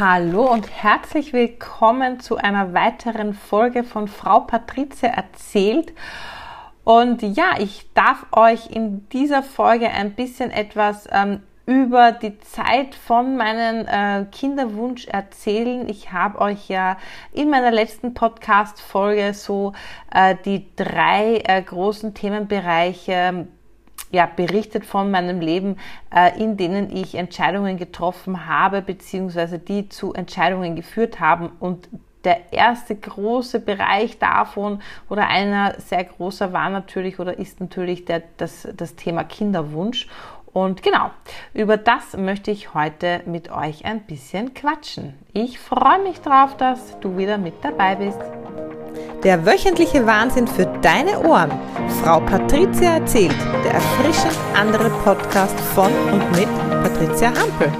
Hallo und herzlich willkommen zu einer weiteren Folge von Frau Patrizia erzählt. Und ja, ich darf euch in dieser Folge ein bisschen etwas ähm, über die Zeit von meinem äh, Kinderwunsch erzählen. Ich habe euch ja in meiner letzten Podcast-Folge so äh, die drei äh, großen Themenbereiche ja, berichtet von meinem Leben, äh, in denen ich Entscheidungen getroffen habe, beziehungsweise die zu Entscheidungen geführt haben. Und der erste große Bereich davon oder einer sehr großer war natürlich oder ist natürlich der, das, das Thema Kinderwunsch. Und genau, über das möchte ich heute mit euch ein bisschen quatschen. Ich freue mich drauf, dass du wieder mit dabei bist. Der wöchentliche Wahnsinn für deine Ohren. Frau Patricia erzählt, der erfrischend andere Podcast von und mit Patricia Hampel.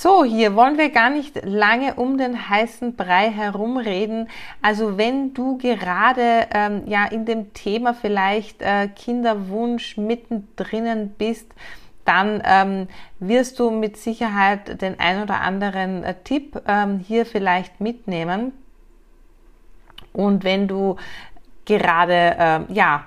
So, hier wollen wir gar nicht lange um den heißen Brei herumreden. Also wenn du gerade ähm, ja in dem Thema vielleicht äh, Kinderwunsch mittendrin bist, dann ähm, wirst du mit Sicherheit den ein oder anderen äh, Tipp ähm, hier vielleicht mitnehmen. Und wenn du gerade äh, ja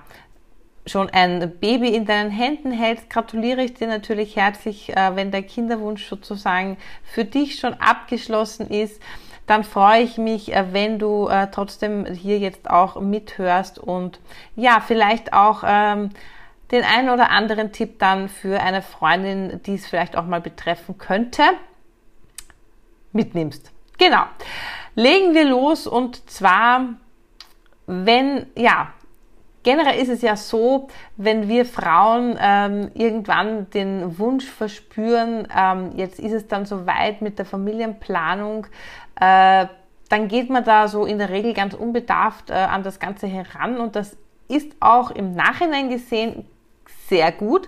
schon ein Baby in deinen Händen hältst, gratuliere ich dir natürlich herzlich, äh, wenn der Kinderwunsch sozusagen für dich schon abgeschlossen ist. Dann freue ich mich, äh, wenn du äh, trotzdem hier jetzt auch mithörst und ja, vielleicht auch ähm, den einen oder anderen Tipp dann für eine Freundin, die es vielleicht auch mal betreffen könnte, mitnimmst. Genau. Legen wir los und zwar, wenn, ja, generell ist es ja so, wenn wir Frauen ähm, irgendwann den Wunsch verspüren, ähm, jetzt ist es dann soweit mit der Familienplanung, äh, dann geht man da so in der Regel ganz unbedarft äh, an das Ganze heran und das ist auch im Nachhinein gesehen sehr gut.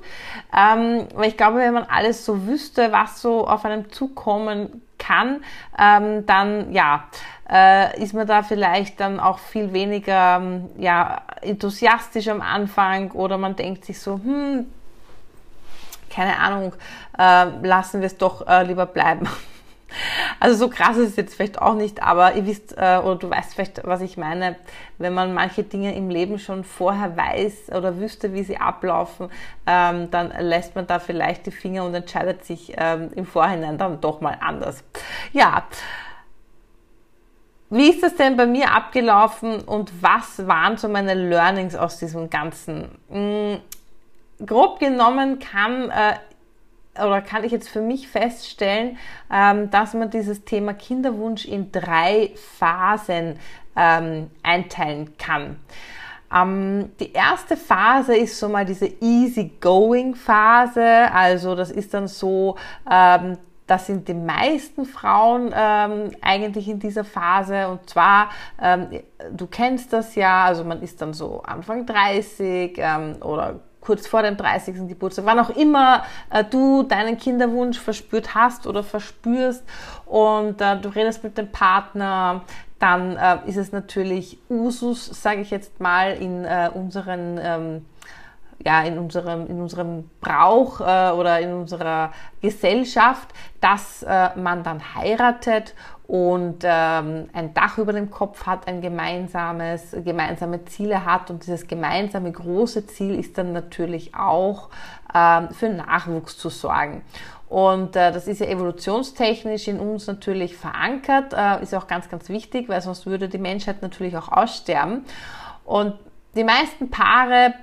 Ähm, weil ich glaube, wenn man alles so wüsste, was so auf einem zukommen kann, ähm, dann ja, äh, ist man da vielleicht dann auch viel weniger ähm, ja, enthusiastisch am Anfang oder man denkt sich so, hm, keine Ahnung, äh, lassen wir es doch äh, lieber bleiben. Also so krass ist es jetzt vielleicht auch nicht, aber ihr wisst äh, oder du weißt vielleicht, was ich meine, wenn man manche Dinge im Leben schon vorher weiß oder wüsste, wie sie ablaufen, ähm, dann lässt man da vielleicht die Finger und entscheidet sich ähm, im Vorhinein dann doch mal anders. Ja. Wie ist das denn bei mir abgelaufen und was waren so meine Learnings aus diesem Ganzen? Hm, grob genommen kann äh, oder kann ich jetzt für mich feststellen, ähm, dass man dieses Thema Kinderwunsch in drei Phasen ähm, einteilen kann. Ähm, die erste Phase ist so mal diese Easy-Going-Phase. Also das ist dann so, das sind die meisten Frauen ähm, eigentlich in dieser Phase. Und zwar, ähm, du kennst das ja, also man ist dann so Anfang 30 ähm, oder kurz vor dem 30. Geburtstag, wann auch immer äh, du deinen Kinderwunsch verspürt hast oder verspürst und äh, du redest mit dem Partner, dann äh, ist es natürlich Usus, sage ich jetzt mal, in äh, unseren ähm, ja, in unserem, in unserem Brauch äh, oder in unserer Gesellschaft, dass äh, man dann heiratet und ähm, ein Dach über dem Kopf hat, ein gemeinsames, gemeinsame Ziele hat und dieses gemeinsame große Ziel ist dann natürlich auch ähm, für Nachwuchs zu sorgen. Und äh, das ist ja evolutionstechnisch in uns natürlich verankert, äh, ist auch ganz, ganz wichtig, weil sonst würde die Menschheit natürlich auch aussterben. Und die meisten Paare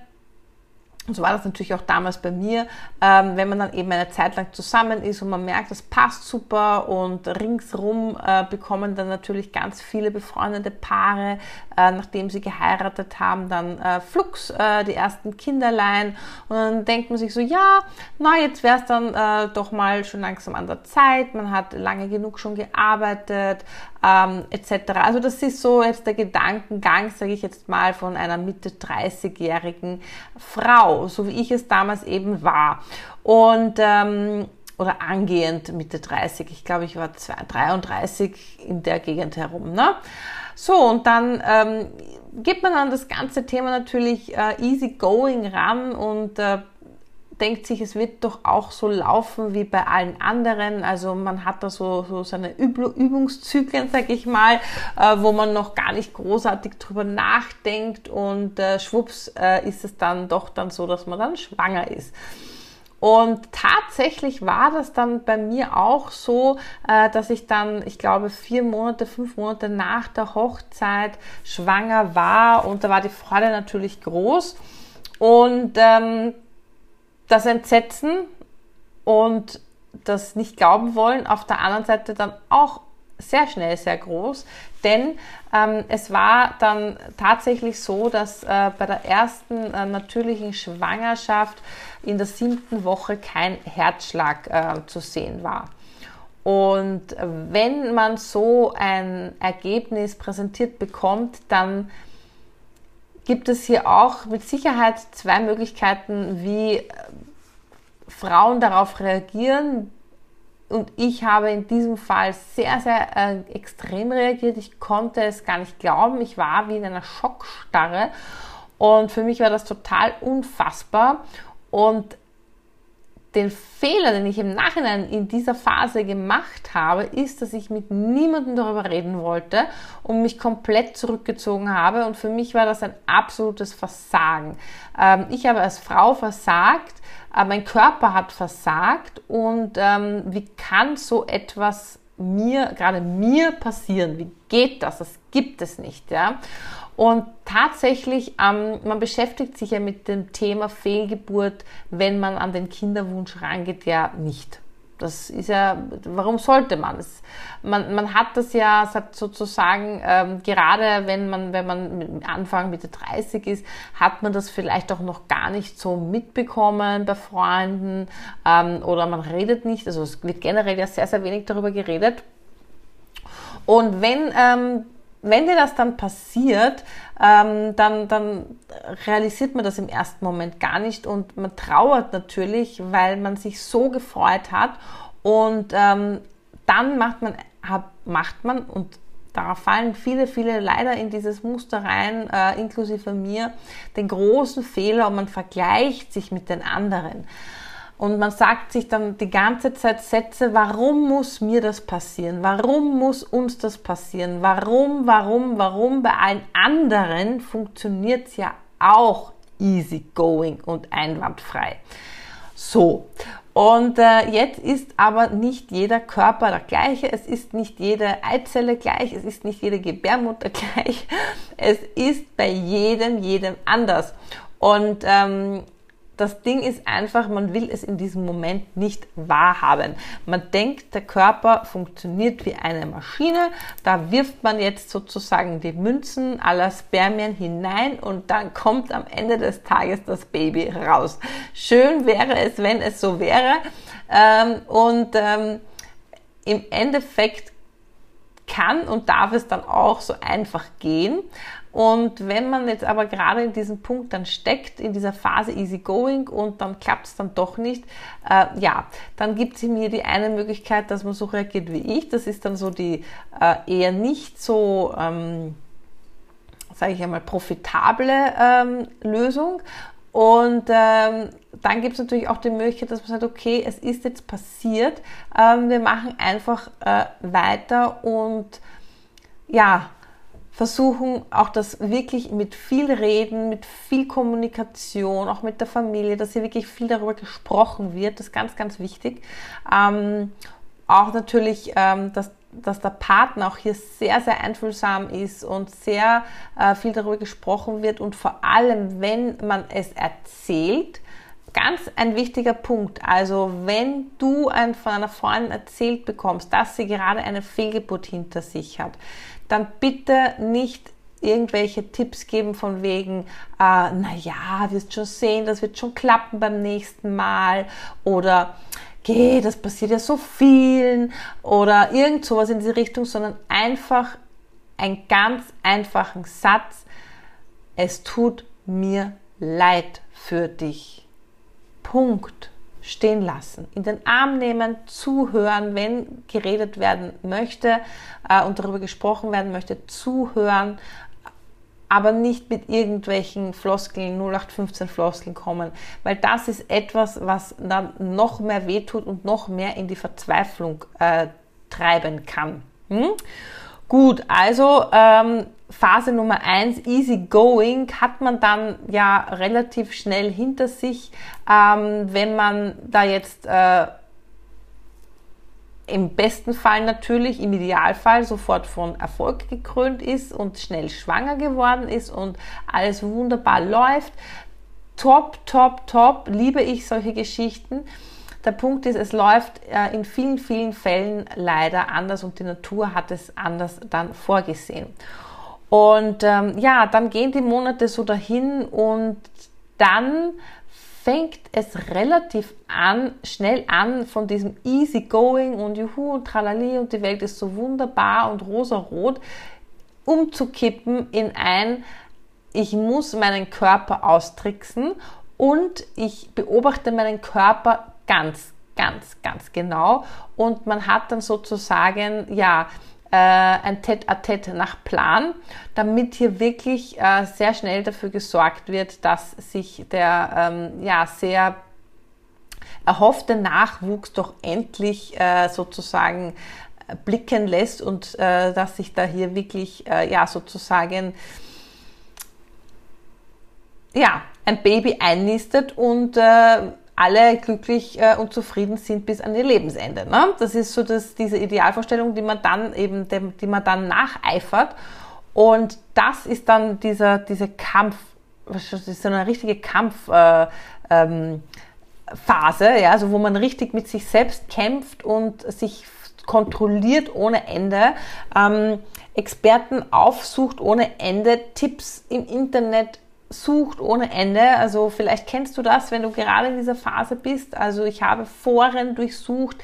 und so war das natürlich auch damals bei mir, ähm, wenn man dann eben eine Zeit lang zusammen ist und man merkt, das passt super und ringsrum äh, bekommen dann natürlich ganz viele befreundete Paare, äh, nachdem sie geheiratet haben, dann äh, flugs äh, die ersten Kinderlein. Und dann denkt man sich so, ja, na jetzt wäre es dann äh, doch mal schon langsam an der Zeit, man hat lange genug schon gearbeitet, ähm, etc. Also das ist so jetzt der Gedankengang, sage ich jetzt mal, von einer Mitte 30-jährigen Frau, so wie ich es damals eben war. Und ähm, oder angehend Mitte 30. Ich glaube, ich war 33 in der Gegend herum. Ne? So, und dann ähm, geht man an das ganze Thema natürlich äh, easy going ran und äh, denkt sich, es wird doch auch so laufen wie bei allen anderen. Also man hat da so, so seine Übungszyklen, sag ich mal, äh, wo man noch gar nicht großartig drüber nachdenkt und äh, schwupps äh, ist es dann doch dann so, dass man dann schwanger ist. Und tatsächlich war das dann bei mir auch so, äh, dass ich dann, ich glaube, vier Monate, fünf Monate nach der Hochzeit schwanger war und da war die Freude natürlich groß. Und ähm, das Entsetzen und das nicht glauben wollen auf der anderen Seite dann auch sehr schnell sehr groß, denn ähm, es war dann tatsächlich so, dass äh, bei der ersten äh, natürlichen Schwangerschaft in der siebten Woche kein Herzschlag äh, zu sehen war. Und wenn man so ein Ergebnis präsentiert bekommt, dann gibt es hier auch mit Sicherheit zwei Möglichkeiten, wie äh, Frauen darauf reagieren. Und ich habe in diesem Fall sehr, sehr äh, extrem reagiert. Ich konnte es gar nicht glauben. Ich war wie in einer Schockstarre. Und für mich war das total unfassbar. Und den Fehler, den ich im Nachhinein in dieser Phase gemacht habe, ist, dass ich mit niemandem darüber reden wollte und mich komplett zurückgezogen habe. Und für mich war das ein absolutes Versagen. Ähm, ich habe als Frau versagt, äh, mein Körper hat versagt und ähm, wie kann so etwas mir, gerade mir passieren? Wie geht das? Das gibt es nicht, ja. Und tatsächlich, ähm, man beschäftigt sich ja mit dem Thema Fehlgeburt, wenn man an den Kinderwunsch rangeht, ja nicht. Das ist ja, warum sollte man es? Man, man hat das ja sozusagen, ähm, gerade wenn man, wenn man Anfang Mitte 30 ist, hat man das vielleicht auch noch gar nicht so mitbekommen bei Freunden ähm, oder man redet nicht. Also es wird generell ja sehr, sehr wenig darüber geredet. Und wenn ähm, wenn dir das dann passiert, ähm, dann, dann realisiert man das im ersten Moment gar nicht und man trauert natürlich, weil man sich so gefreut hat und ähm, dann macht man, hat, macht man und darauf fallen viele, viele leider in dieses Muster rein, äh, inklusive mir, den großen Fehler und man vergleicht sich mit den anderen. Und man sagt sich dann die ganze Zeit Sätze, warum muss mir das passieren? Warum muss uns das passieren? Warum, warum, warum? Bei allen anderen funktioniert es ja auch easy going und einwandfrei. So. Und äh, jetzt ist aber nicht jeder Körper der gleiche, es ist nicht jede Eizelle gleich, es ist nicht jede Gebärmutter gleich, es ist bei jedem, jedem anders. Und ähm, das Ding ist einfach, man will es in diesem Moment nicht wahrhaben. Man denkt, der Körper funktioniert wie eine Maschine. Da wirft man jetzt sozusagen die Münzen aller Spermien hinein und dann kommt am Ende des Tages das Baby raus. Schön wäre es, wenn es so wäre. Ähm, und ähm, im Endeffekt kann und darf es dann auch so einfach gehen. Und wenn man jetzt aber gerade in diesem Punkt dann steckt, in dieser Phase easy going und dann klappt es dann doch nicht, äh, ja, dann gibt es mir die eine Möglichkeit, dass man so reagiert wie ich. Das ist dann so die äh, eher nicht so, ähm, sage ich einmal, profitable ähm, Lösung. Und ähm, dann gibt es natürlich auch die Möglichkeit, dass man sagt, okay, es ist jetzt passiert, ähm, wir machen einfach äh, weiter und ja, versuchen auch das wirklich mit viel Reden, mit viel Kommunikation, auch mit der Familie, dass hier wirklich viel darüber gesprochen wird. Das ist ganz, ganz wichtig. Ähm, auch natürlich, ähm, dass, dass der Partner auch hier sehr, sehr einfühlsam ist und sehr äh, viel darüber gesprochen wird und vor allem, wenn man es erzählt, ganz ein wichtiger Punkt. Also wenn du ein, von einer Freundin erzählt bekommst, dass sie gerade eine Fehlgeburt hinter sich hat, dann bitte nicht irgendwelche Tipps geben von wegen, äh, naja, wirst schon sehen, das wird schon klappen beim nächsten Mal oder geh, das passiert ja so vielen oder irgend sowas in diese Richtung, sondern einfach einen ganz einfachen Satz, es tut mir leid für dich. Punkt stehen lassen, in den Arm nehmen, zuhören, wenn geredet werden möchte äh, und darüber gesprochen werden möchte, zuhören aber nicht mit irgendwelchen Floskeln, 0815 Floskeln kommen, weil das ist etwas, was dann noch mehr wehtut und noch mehr in die Verzweiflung äh, treiben kann. Hm? Gut, also ähm, Phase Nummer eins, easy going, hat man dann ja relativ schnell hinter sich, ähm, wenn man da jetzt äh, im besten Fall natürlich, im Idealfall sofort von Erfolg gekrönt ist und schnell schwanger geworden ist und alles wunderbar läuft. Top, top, top, liebe ich solche Geschichten. Der Punkt ist, es läuft äh, in vielen, vielen Fällen leider anders und die Natur hat es anders dann vorgesehen. Und ähm, ja, dann gehen die Monate so dahin und dann fängt es relativ an, schnell an von diesem easy going und juhu und tralali und die Welt ist so wunderbar und rosarot umzukippen in ein, ich muss meinen Körper austricksen und ich beobachte meinen Körper ganz, ganz, ganz genau. Und man hat dann sozusagen, ja, äh, ein Tête-à-Tête nach Plan, damit hier wirklich äh, sehr schnell dafür gesorgt wird, dass sich der ähm, ja, sehr erhoffte Nachwuchs doch endlich äh, sozusagen blicken lässt und äh, dass sich da hier wirklich äh, ja sozusagen ja ein Baby einnistet und äh, alle glücklich äh, und zufrieden sind bis an ihr Lebensende. Ne? Das ist so das, diese Idealvorstellung, die man dann eben, die man dann nacheifert. Und das ist dann dieser, dieser Kampf, so eine richtige Kampfphase, äh, ähm, ja, also wo man richtig mit sich selbst kämpft und sich kontrolliert ohne Ende, ähm, Experten aufsucht ohne Ende, Tipps im Internet sucht ohne Ende. Also vielleicht kennst du das, wenn du gerade in dieser Phase bist. Also ich habe Foren durchsucht,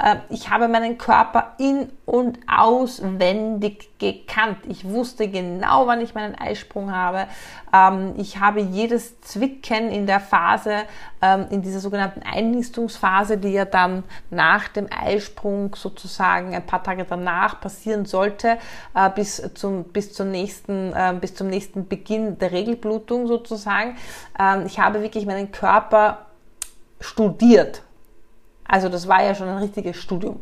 äh, ich habe meinen Körper in und auswendig gekannt. Ich wusste genau, wann ich meinen Eisprung habe. Ähm, ich habe jedes Zwicken in der Phase, ähm, in dieser sogenannten Einnistungsphase, die ja dann nach dem Eisprung sozusagen ein paar Tage danach passieren sollte, äh, bis zum, bis zum nächsten, äh, bis zum nächsten Beginn der Regelblutung sozusagen. Ähm, ich habe wirklich meinen Körper studiert also das war ja schon ein richtiges Studium.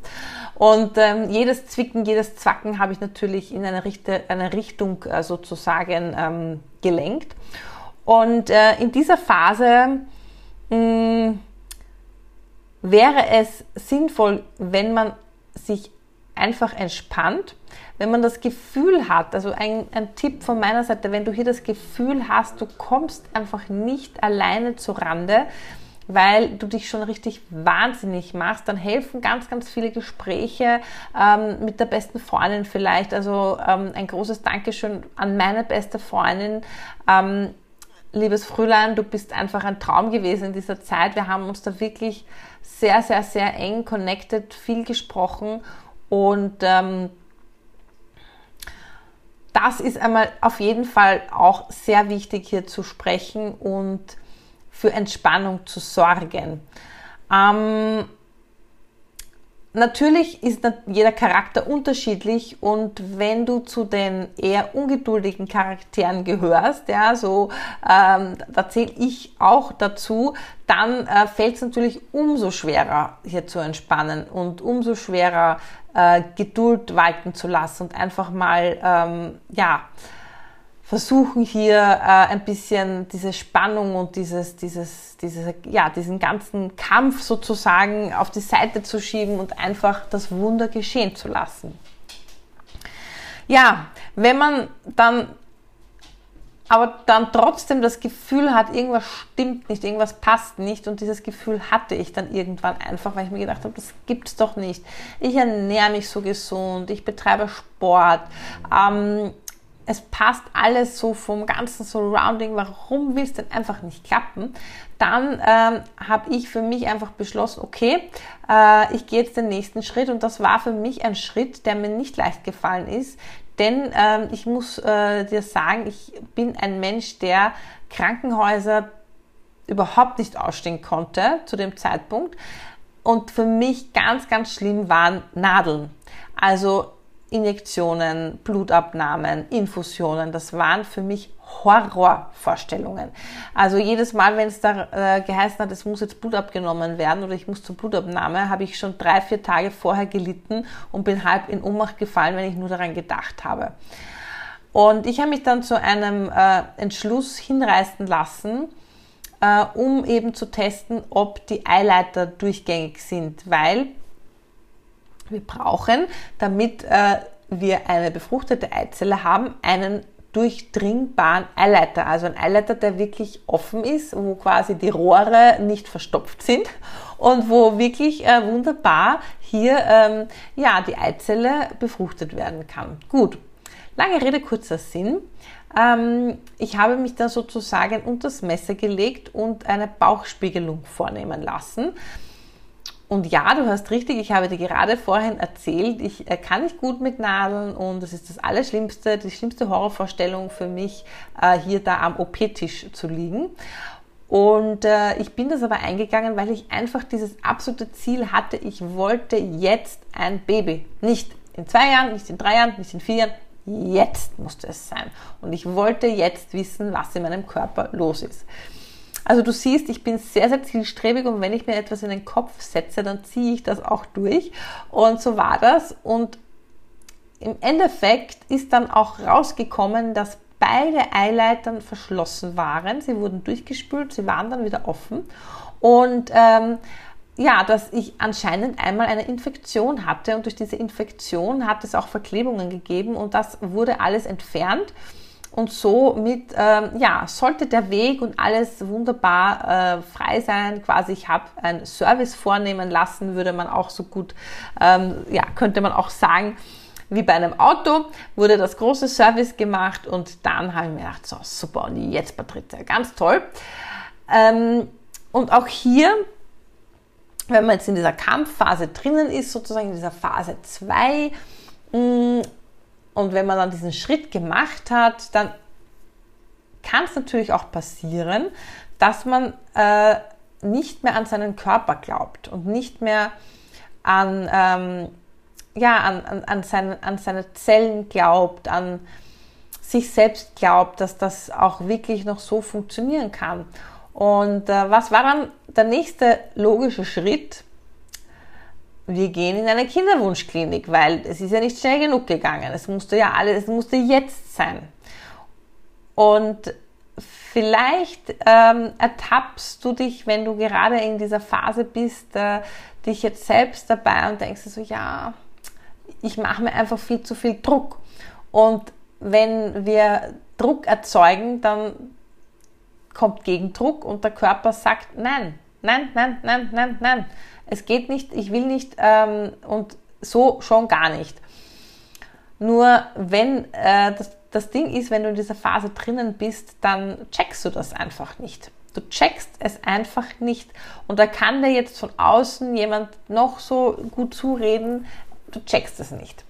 Und ähm, jedes Zwicken, jedes Zwacken habe ich natürlich in eine, Richte, eine Richtung äh, sozusagen ähm, gelenkt. Und äh, in dieser Phase mh, mm, wäre es sinnvoll, wenn man sich einfach entspannt, wenn man das Gefühl hat, also ein, ein Tipp von meiner Seite, wenn du hier das Gefühl hast, du kommst einfach nicht alleine zu Rande, weil du dich schon richtig wahnsinnig machst, dann helfen ganz, ganz viele Gespräche ähm, mit der besten Freundin vielleicht. Also ähm, ein großes Dankeschön an meine beste Freundin. Ähm, liebes Frühlein, du bist einfach ein Traum gewesen in dieser Zeit. Wir haben uns da wirklich sehr, sehr, sehr eng connected, viel gesprochen und ähm, das ist einmal auf jeden Fall auch sehr wichtig hier zu sprechen und für Entspannung zu sorgen. Ähm, natürlich ist jeder Charakter unterschiedlich und wenn du zu den eher ungeduldigen Charakteren gehörst, ja, so ähm, da zähle ich auch dazu, dann äh, fällt es natürlich umso schwerer hier zu entspannen und umso schwerer äh, Geduld walten zu lassen und einfach mal ähm, ja versuchen hier äh, ein bisschen diese Spannung und dieses, dieses, diese, ja, diesen ganzen Kampf sozusagen auf die Seite zu schieben und einfach das Wunder geschehen zu lassen. Ja, wenn man dann aber dann trotzdem das Gefühl hat, irgendwas stimmt nicht, irgendwas passt nicht und dieses Gefühl hatte ich dann irgendwann einfach, weil ich mir gedacht habe, das gibt's doch nicht. Ich ernähre mich so gesund, ich betreibe Sport, ähm, es passt alles so vom ganzen Surrounding, warum will es denn einfach nicht klappen? Dann ähm, habe ich für mich einfach beschlossen, okay, äh, ich gehe jetzt den nächsten Schritt und das war für mich ein Schritt, der mir nicht leicht gefallen ist, denn ähm, ich muss äh, dir sagen, ich bin ein Mensch, der Krankenhäuser überhaupt nicht ausstehen konnte zu dem Zeitpunkt. Und für mich ganz, ganz schlimm waren Nadeln. Also Injektionen, Blutabnahmen, Infusionen, das waren für mich Horrorvorstellungen. Also jedes Mal, wenn es da äh, geheißen hat, es muss jetzt Blut abgenommen werden oder ich muss zur Blutabnahme, habe ich schon drei, vier Tage vorher gelitten und bin halb in Ohnmacht gefallen, wenn ich nur daran gedacht habe. Und ich habe mich dann zu einem äh, Entschluss hinreißen lassen, äh, um eben zu testen, ob die Eileiter durchgängig sind, weil wir brauchen, damit äh, wir eine befruchtete Eizelle haben, einen durchdringbaren Eileiter. Also ein Eileiter, der wirklich offen ist, wo quasi die Rohre nicht verstopft sind und wo wirklich äh, wunderbar hier ähm, ja, die Eizelle befruchtet werden kann. Gut, lange Rede, kurzer Sinn. Ähm, ich habe mich dann sozusagen unter das Messer gelegt und eine Bauchspiegelung vornehmen lassen. Und ja, du hast richtig, ich habe dir gerade vorhin erzählt, ich äh, kann nicht gut mit Nadeln und das ist das Allerschlimmste, die schlimmste Horrorvorstellung für mich, äh, hier da am OP-Tisch zu liegen. Und äh, ich bin das aber eingegangen, weil ich einfach dieses absolute Ziel hatte, ich wollte jetzt ein Baby. Nicht in zwei Jahren, nicht in drei Jahren, nicht in vier Jahren, jetzt musste es sein. Und ich wollte jetzt wissen, was in meinem Körper los ist. Also du siehst, ich bin sehr, sehr zielstrebig und wenn ich mir etwas in den Kopf setze, dann ziehe ich das auch durch. Und so war das. Und im Endeffekt ist dann auch rausgekommen, dass beide Eileitern verschlossen waren. Sie wurden durchgespült, sie waren dann wieder offen. Und ähm, ja, dass ich anscheinend einmal eine Infektion hatte und durch diese Infektion hat es auch Verklebungen gegeben und das wurde alles entfernt. Und somit ähm, ja, sollte der Weg und alles wunderbar äh, frei sein. Quasi, ich habe einen Service vornehmen lassen, würde man auch so gut, ähm, ja, könnte man auch sagen, wie bei einem Auto, wurde das große Service gemacht und dann habe ich mir gedacht, so super, und jetzt Patrizia, ganz toll. Ähm, und auch hier, wenn man jetzt in dieser Kampfphase drinnen ist, sozusagen in dieser Phase 2, und wenn man dann diesen Schritt gemacht hat, dann kann es natürlich auch passieren, dass man äh, nicht mehr an seinen Körper glaubt und nicht mehr an, ähm, ja, an, an, an, seine, an seine Zellen glaubt, an sich selbst glaubt, dass das auch wirklich noch so funktionieren kann. Und äh, was war dann der nächste logische Schritt? Wir gehen in eine Kinderwunschklinik, weil es ist ja nicht schnell genug gegangen. Es musste ja alles, es musste jetzt sein. Und vielleicht ähm, ertappst du dich, wenn du gerade in dieser Phase bist, äh, dich jetzt selbst dabei und denkst so, ja, ich mache mir einfach viel zu viel Druck. Und wenn wir Druck erzeugen, dann kommt Gegendruck und der Körper sagt, nein, nein, nein, nein, nein, nein es geht nicht, ich will nicht ähm, und so schon gar nicht. Nur wenn äh, das, das Ding ist, wenn du in dieser Phase drinnen bist, dann checkst du das einfach nicht. Du checkst es einfach nicht. Und da kann dir jetzt von außen jemand noch so gut zureden, du checkst es nicht.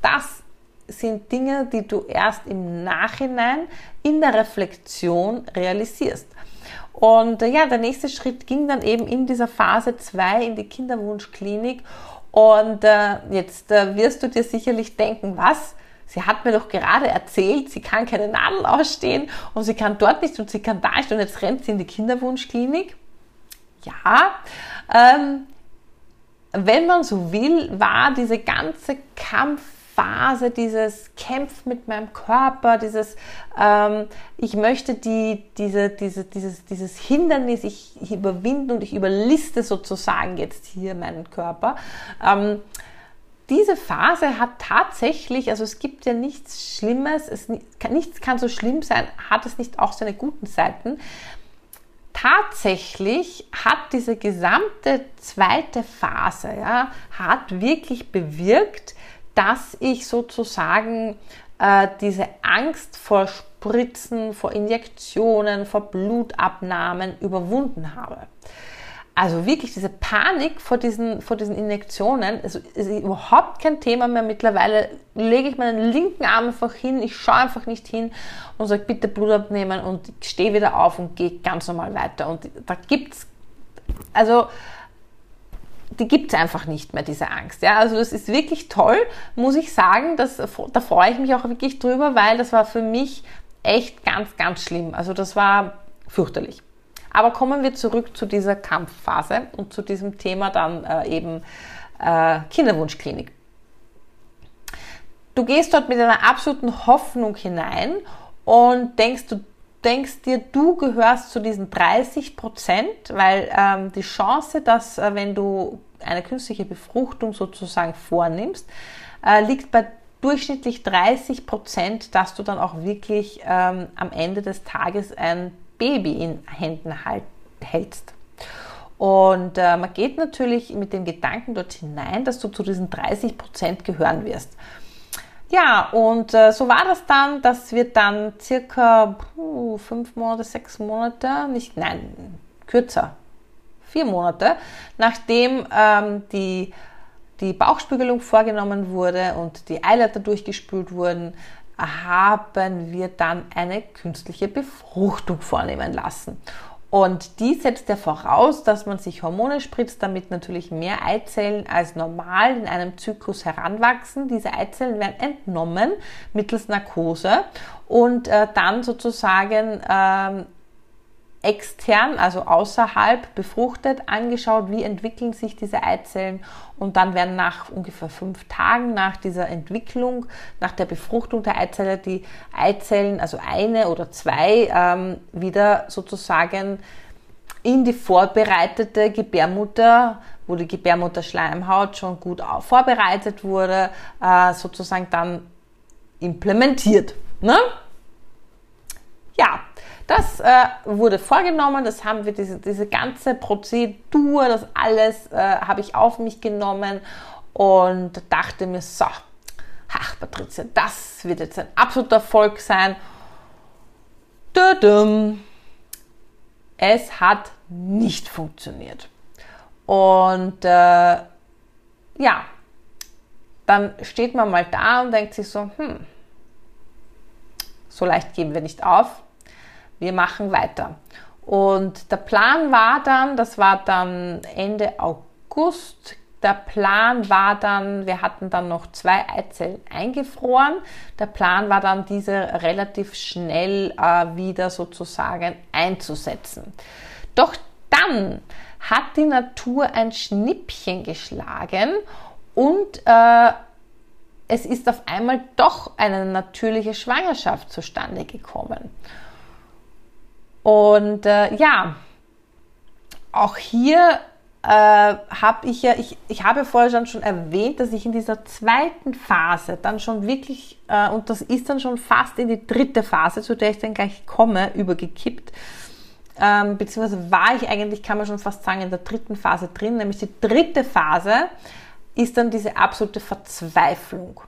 Das sind Dinge, die du erst im Nachhinein in der Reflexion realisierst. Und äh, ja, der nächste Schritt ging dann eben in dieser Phase 2 in die Kinderwunschklinik. Und äh, jetzt äh, wirst du dir sicherlich denken, was? Sie hat mir doch gerade erzählt, sie kann keine Nadel ausstehen und sie kann dort nicht und sie kann da nicht und jetzt rennt sie in die Kinderwunschklinik. Ja, ähm, wenn man so will, war diese ganze Kampf Phase, dieses Kämpf mit meinem Körper, dieses ähm, ich möchte die, diese, diese, dieses, dieses Hindernis ich überwinden und ich überliste sozusagen jetzt hier meinen Körper. Ähm, diese Phase hat tatsächlich, also es gibt ja nichts Schlimmes, es, nichts kann so schlimm sein, hat es nicht auch seine guten Seiten. Tatsächlich hat diese gesamte zweite Phase, ja, hat wirklich bewirkt, dass ich sozusagen äh, diese Angst vor Spritzen, vor Injektionen, vor Blutabnahmen überwunden habe. Also wirklich diese Panik vor diesen, vor diesen Injektionen also ist überhaupt kein Thema mehr. Mittlerweile lege ich meinen linken Arm einfach hin, ich schaue einfach nicht hin und sage, bitte Blut abnehmen und stehe wieder auf und gehe ganz normal weiter. Und da gibt es, also die gibt es einfach nicht mehr, diese Angst. Ja? Also das ist wirklich toll, muss ich sagen. Das, da freue ich mich auch wirklich drüber, weil das war für mich echt ganz, ganz schlimm. Also das war fürchterlich. Aber kommen wir zurück zu dieser Kampfphase und zu diesem Thema dann äh, eben äh, Kinderwunschklinik. Du gehst dort mit einer absoluten Hoffnung hinein und denkst, du denkst dir, du gehörst zu diesen 30 Prozent, weil ähm, die Chance, dass äh, wenn du eine künstliche Befruchtung sozusagen vornimmst, äh, liegt bei durchschnittlich 30 Prozent, dass du dann auch wirklich ähm, am Ende des Tages ein Baby in Händen halt, hältst. Und äh, man geht natürlich mit dem Gedanken dort hinein, dass du zu diesen 30 Prozent gehören wirst. Ja, und äh, so war das dann. Das wird dann circa puh, fünf Monate, sechs Monate, nicht, nein, kürzer, vier Monate, nachdem ähm, die, die Bauchspiegelung vorgenommen wurde und die Eileiter durchgespült wurden, haben wir dann eine künstliche Befruchtung vornehmen lassen. Und die setzt ja voraus, dass man sich Hormone spritzt, damit natürlich mehr Eizellen als normal in einem Zyklus heranwachsen. Diese Eizellen werden entnommen mittels Narkose und äh, dann sozusagen ähm, extern, also außerhalb befruchtet, angeschaut, wie entwickeln sich diese Eizellen und dann werden nach ungefähr fünf Tagen nach dieser Entwicklung, nach der Befruchtung der Eizelle, die Eizellen, also eine oder zwei, ähm, wieder sozusagen in die vorbereitete Gebärmutter, wo die Gebärmutterschleimhaut schon gut vorbereitet wurde, äh, sozusagen dann implementiert. Ne? Ja, das äh, wurde vorgenommen, das haben wir, diese, diese ganze Prozedur, das alles äh, habe ich auf mich genommen und dachte mir, so, ach Patricia, das wird jetzt ein absoluter Erfolg sein. Es hat nicht funktioniert. Und äh, ja, dann steht man mal da und denkt sich so, hm, so leicht geben wir nicht auf wir machen weiter. Und der Plan war dann, das war dann Ende August, der Plan war dann, wir hatten dann noch zwei Eizellen eingefroren. Der Plan war dann, diese relativ schnell äh, wieder sozusagen einzusetzen. Doch dann hat die Natur ein Schnippchen geschlagen und äh, es ist auf einmal doch eine natürliche Schwangerschaft zustande gekommen. Und äh, ja, auch hier äh, habe ich ja, ich, ich habe vorher schon, schon erwähnt, dass ich in dieser zweiten Phase dann schon wirklich, äh, und das ist dann schon fast in die dritte Phase, zu der ich dann gleich komme, übergekippt. Ähm, beziehungsweise war ich eigentlich, kann man schon fast sagen, in der dritten Phase drin, nämlich die dritte Phase ist dann diese absolute Verzweiflung.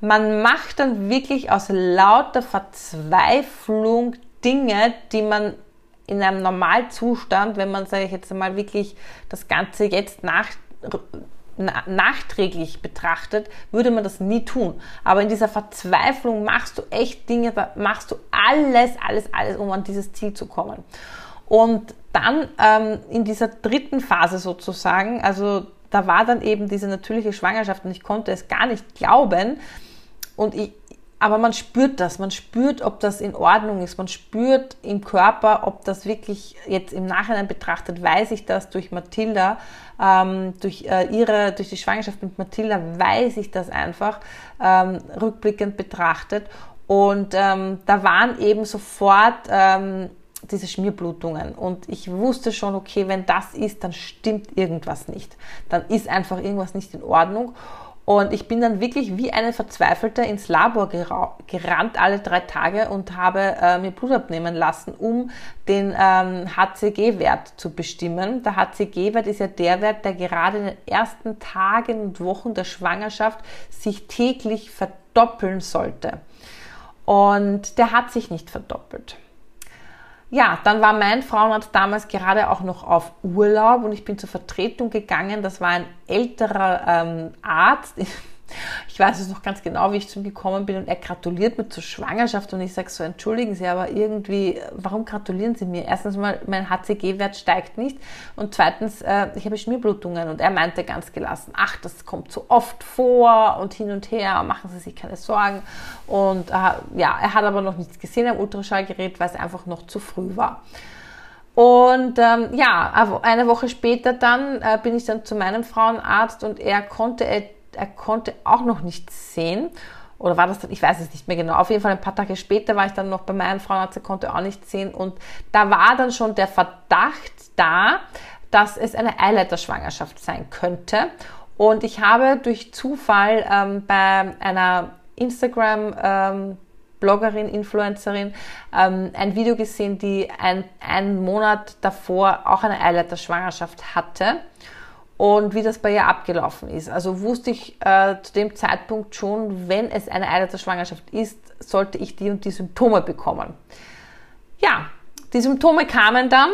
Man macht dann wirklich aus lauter Verzweiflung Dinge, die man in einem Normalzustand, wenn man, sage ich jetzt mal, wirklich das Ganze jetzt nach, nachträglich betrachtet, würde man das nie tun. Aber in dieser Verzweiflung machst du echt Dinge, machst du alles, alles, alles, um an dieses Ziel zu kommen. Und dann ähm, in dieser dritten Phase sozusagen, also da war dann eben diese natürliche Schwangerschaft und ich konnte es gar nicht glauben. Und ich, aber man spürt das, man spürt, ob das in Ordnung ist, man spürt im Körper, ob das wirklich jetzt im Nachhinein betrachtet, weiß ich das durch Mathilda, ähm, durch äh, ihre, durch die Schwangerschaft mit Mathilda weiß ich das einfach ähm, rückblickend betrachtet. Und ähm, da waren eben sofort ähm, diese Schmierblutungen. Und ich wusste schon, okay, wenn das ist, dann stimmt irgendwas nicht, dann ist einfach irgendwas nicht in Ordnung und ich bin dann wirklich wie eine Verzweifelte ins Labor gerannt alle drei Tage und habe äh, mir Blut abnehmen lassen, um den ähm, HCG-Wert zu bestimmen. Der HCG-Wert ist ja der Wert, der gerade in den ersten Tagen und Wochen der Schwangerschaft sich täglich verdoppeln sollte. Und der hat sich nicht verdoppelt ja, dann war mein Frauenarzt damals gerade auch noch auf Urlaub und ich bin zur Vertretung gegangen. Das war ein älterer ähm, Arzt. Ich weiß es noch ganz genau, wie ich zu ihm gekommen bin und er gratuliert mir zur Schwangerschaft und ich sage so, entschuldigen Sie, aber irgendwie, warum gratulieren Sie mir? Erstens mal, mein HCG-Wert steigt nicht und zweitens, äh, ich habe Schmierblutungen und er meinte ganz gelassen, ach, das kommt so oft vor und hin und her, machen Sie sich keine Sorgen und äh, ja, er hat aber noch nichts gesehen am Ultraschallgerät, weil es einfach noch zu früh war. Und ähm, ja, eine Woche später dann äh, bin ich dann zu meinem Frauenarzt und er konnte, er, konnte auch noch nichts sehen. Oder war das dann, ich weiß es nicht mehr genau. Auf jeden Fall ein paar Tage später war ich dann noch bei meinem Frauenarzt, er konnte auch nichts sehen. Und da war dann schon der Verdacht da, dass es eine Eileiterschwangerschaft sein könnte. Und ich habe durch Zufall ähm, bei einer Instagram ähm, Bloggerin, Influencerin, ähm, ein Video gesehen, die ein, einen Monat davor auch eine Eileiterschwangerschaft hatte und wie das bei ihr abgelaufen ist. Also wusste ich äh, zu dem Zeitpunkt schon, wenn es eine Eileiterschwangerschaft ist, sollte ich die und die Symptome bekommen. Ja, die Symptome kamen dann,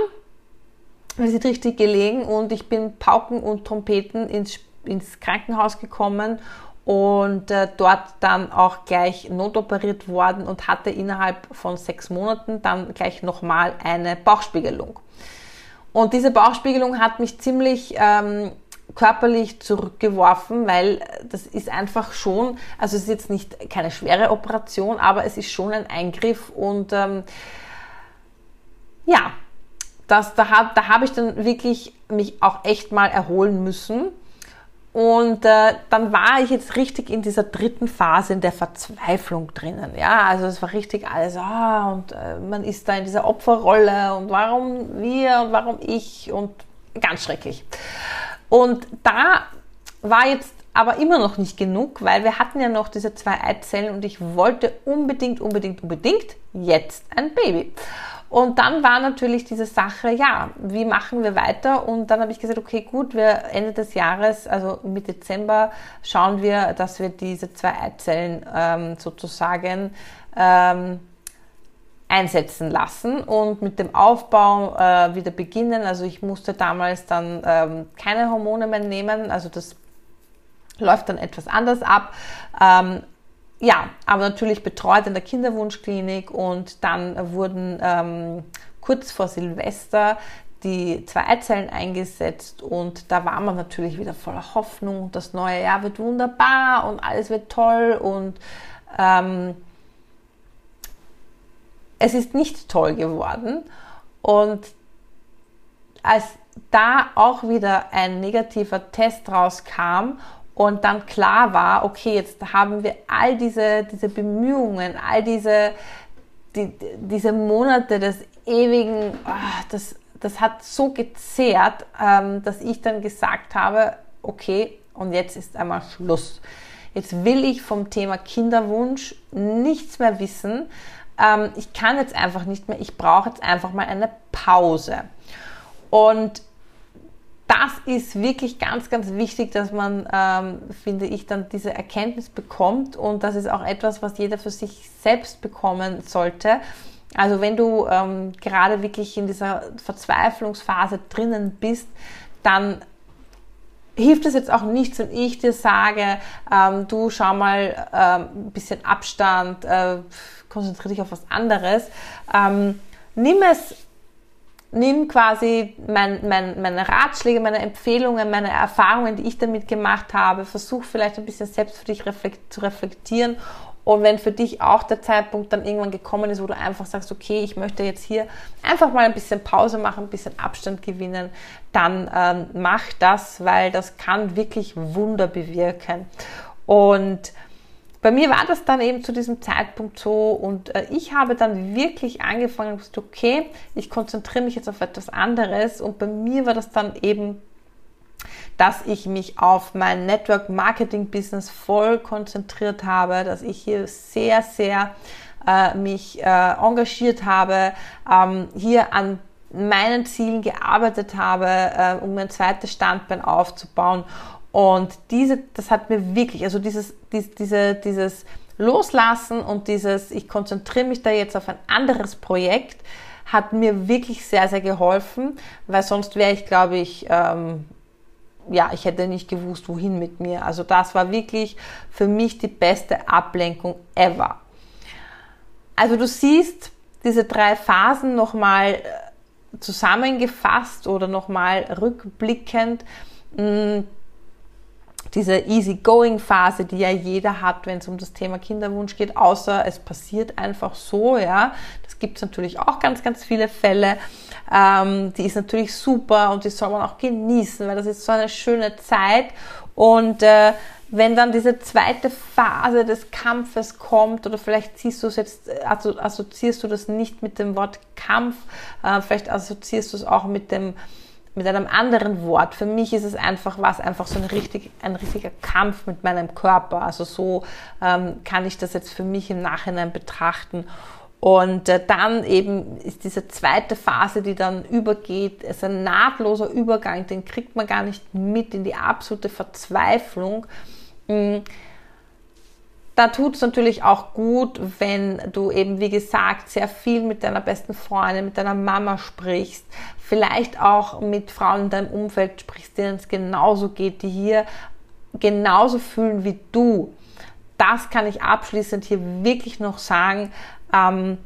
wir sind richtig gelegen und ich bin Pauken und Trompeten ins, ins Krankenhaus gekommen und äh, dort dann auch gleich notoperiert worden und hatte innerhalb von sechs Monaten dann gleich nochmal eine Bauchspiegelung. Und diese Bauchspiegelung hat mich ziemlich ähm, körperlich zurückgeworfen, weil das ist einfach schon, also es ist jetzt nicht keine schwere Operation, aber es ist schon ein Eingriff und ähm, ja, das, da, da habe ich dann wirklich mich auch echt mal erholen müssen und äh, dann war ich jetzt richtig in dieser dritten Phase in der Verzweiflung drinnen. Ja, also es war richtig alles, ah, und äh, man ist da in dieser Opferrolle und warum wir und warum ich und ganz schrecklich. Und da war jetzt aber immer noch nicht genug, weil wir hatten ja noch diese zwei Eizellen und ich wollte unbedingt, unbedingt, unbedingt jetzt ein Baby. Und dann war natürlich diese Sache, ja, wie machen wir weiter? Und dann habe ich gesagt, okay, gut, wir Ende des Jahres, also mit Dezember, schauen wir, dass wir diese zwei Eizellen ähm, sozusagen ähm, einsetzen lassen und mit dem Aufbau äh, wieder beginnen. Also ich musste damals dann ähm, keine Hormone mehr nehmen, also das läuft dann etwas anders ab. Ähm, ja, aber natürlich betreut in der Kinderwunschklinik und dann wurden ähm, kurz vor Silvester die zwei Eizellen eingesetzt und da war man natürlich wieder voller Hoffnung, das neue Jahr wird wunderbar und alles wird toll und ähm, es ist nicht toll geworden und als da auch wieder ein negativer Test rauskam und dann klar war, okay, jetzt haben wir all diese, diese Bemühungen, all diese, die, diese Monate des ewigen, ach, das, das hat so gezehrt, ähm, dass ich dann gesagt habe, okay, und jetzt ist einmal Schluss. Jetzt will ich vom Thema Kinderwunsch nichts mehr wissen. Ähm, ich kann jetzt einfach nicht mehr, ich brauche jetzt einfach mal eine Pause. Und das ist wirklich ganz, ganz wichtig, dass man, ähm, finde ich, dann diese Erkenntnis bekommt und das ist auch etwas, was jeder für sich selbst bekommen sollte. Also wenn du ähm, gerade wirklich in dieser Verzweiflungsphase drinnen bist, dann hilft es jetzt auch nichts, wenn ich dir sage, ähm, du schau mal ähm, ein bisschen Abstand, äh, konzentriere dich auf was anderes. Ähm, nimm es nimm quasi mein, mein, meine Ratschläge, meine Empfehlungen, meine Erfahrungen, die ich damit gemacht habe, versuch vielleicht ein bisschen selbst für dich reflekt, zu reflektieren. Und wenn für dich auch der Zeitpunkt dann irgendwann gekommen ist, wo du einfach sagst, okay, ich möchte jetzt hier einfach mal ein bisschen Pause machen, ein bisschen Abstand gewinnen, dann ähm, mach das, weil das kann wirklich Wunder bewirken. Und bei mir war das dann eben zu diesem Zeitpunkt so und äh, ich habe dann wirklich angefangen gesagt, okay, ich konzentriere mich jetzt auf etwas anderes und bei mir war das dann eben, dass ich mich auf mein Network Marketing Business voll konzentriert habe, dass ich hier sehr, sehr äh, mich äh, engagiert habe, ähm, hier an meinen Zielen gearbeitet habe, äh, um mein zweites Standbein aufzubauen und diese, das hat mir wirklich, also dieses, dies, diese, dieses Loslassen und dieses, ich konzentriere mich da jetzt auf ein anderes Projekt, hat mir wirklich sehr, sehr geholfen, weil sonst wäre ich, glaube ich, ähm, ja, ich hätte nicht gewusst, wohin mit mir. Also das war wirklich für mich die beste Ablenkung ever. Also du siehst diese drei Phasen nochmal äh, zusammengefasst oder nochmal rückblickend. Mh, diese Easy-Going-Phase, die ja jeder hat, wenn es um das Thema Kinderwunsch geht, außer es passiert einfach so, ja. Das gibt es natürlich auch ganz, ganz viele Fälle. Ähm, die ist natürlich super und die soll man auch genießen, weil das ist so eine schöne Zeit. Und äh, wenn dann diese zweite Phase des Kampfes kommt, oder vielleicht siehst du es jetzt, also assoziierst du das nicht mit dem Wort Kampf, äh, vielleicht assoziierst du es auch mit dem mit einem anderen Wort. Für mich ist es einfach was, einfach so ein, richtig, ein richtiger Kampf mit meinem Körper. Also so ähm, kann ich das jetzt für mich im Nachhinein betrachten. Und äh, dann eben ist diese zweite Phase, die dann übergeht, ist ein nahtloser Übergang, den kriegt man gar nicht mit in die absolute Verzweiflung. Mhm da tut es natürlich auch gut, wenn du eben, wie gesagt, sehr viel mit deiner besten Freundin, mit deiner Mama sprichst, vielleicht auch mit Frauen in deinem Umfeld sprichst, denen es genauso geht, die hier genauso fühlen wie du. Das kann ich abschließend hier wirklich noch sagen. Ähm,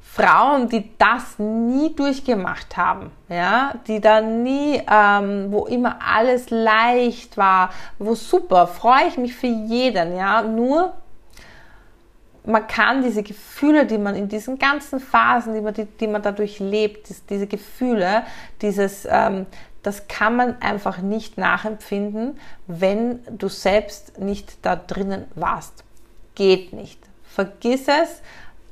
Frauen, die das nie durchgemacht haben, ja, die da nie, ähm, wo immer alles leicht war, wo super, freue ich mich für jeden, ja, nur man kann diese Gefühle, die man in diesen ganzen Phasen, die man, die, die man dadurch lebt, diese Gefühle, dieses, ähm, das kann man einfach nicht nachempfinden, wenn du selbst nicht da drinnen warst. Geht nicht. Vergiss es,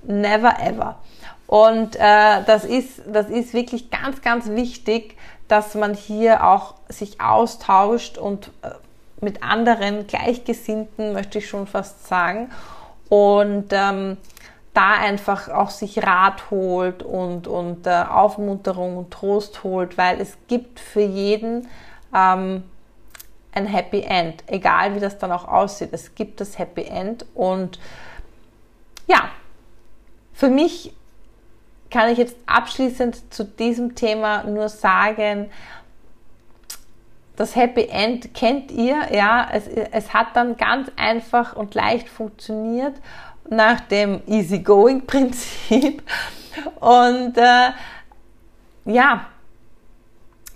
never ever. Und äh, das, ist, das ist wirklich ganz, ganz wichtig, dass man hier auch sich austauscht und äh, mit anderen Gleichgesinnten, möchte ich schon fast sagen. Und ähm, da einfach auch sich Rat holt und, und äh, Aufmunterung und Trost holt, weil es gibt für jeden ähm, ein Happy End, egal wie das dann auch aussieht. Es gibt das Happy End und ja, für mich kann ich jetzt abschließend zu diesem Thema nur sagen, das Happy End kennt ihr, ja, es, es hat dann ganz einfach und leicht funktioniert nach dem Easygoing-Prinzip. Und äh, ja,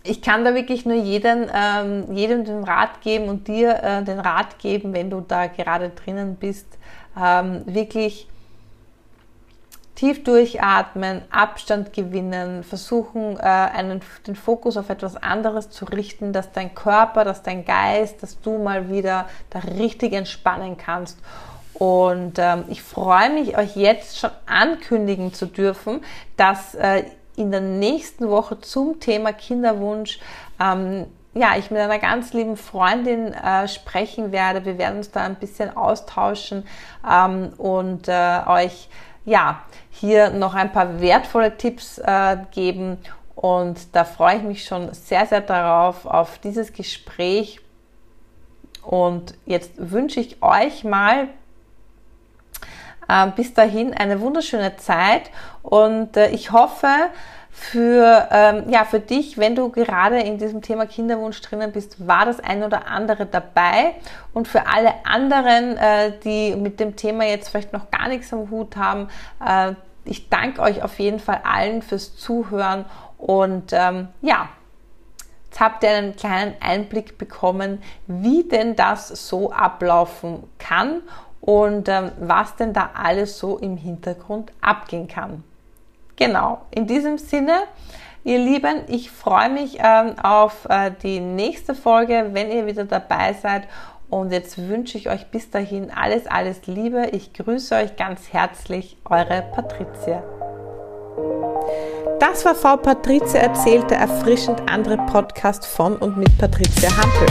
ich kann da wirklich nur jeden, ähm, jedem den Rat geben und dir äh, den Rat geben, wenn du da gerade drinnen bist, ähm, wirklich tief durchatmen, Abstand gewinnen, versuchen, äh, einen, den Fokus auf etwas anderes zu richten, dass dein Körper, dass dein Geist, dass du mal wieder da richtig entspannen kannst. Und ähm, ich freue mich, euch jetzt schon ankündigen zu dürfen, dass äh, in der nächsten Woche zum Thema Kinderwunsch ähm, ja, ich mit einer ganz lieben Freundin äh, sprechen werde. Wir werden uns da ein bisschen austauschen ähm, und äh, euch ja, hier noch ein paar wertvolle Tipps äh, geben. Und da freue ich mich schon sehr, sehr darauf, auf dieses Gespräch. Und jetzt wünsche ich euch mal bis dahin eine wunderschöne Zeit und äh, ich hoffe, für, ähm, ja, für dich, wenn du gerade in diesem Thema Kinderwunsch drinnen bist, war das ein oder andere dabei. Und für alle anderen, äh, die mit dem Thema jetzt vielleicht noch gar nichts am Hut haben, äh, ich danke euch auf jeden Fall allen fürs Zuhören und ähm, ja, Jetzt habt ihr einen kleinen Einblick bekommen, wie denn das so ablaufen kann und ähm, was denn da alles so im Hintergrund abgehen kann. Genau, in diesem Sinne, ihr Lieben, ich freue mich ähm, auf äh, die nächste Folge, wenn ihr wieder dabei seid. Und jetzt wünsche ich euch bis dahin alles, alles Liebe. Ich grüße euch ganz herzlich, eure Patricia. Das war Frau Patricia erzählt, der erfrischend andere Podcast von und mit Patricia Hampel.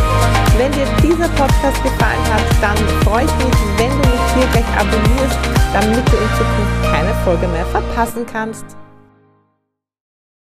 Wenn dir dieser Podcast gefallen hat, dann freue ich mich, wenn du mich hier gleich abonnierst, damit du in Zukunft keine Folge mehr verpassen kannst.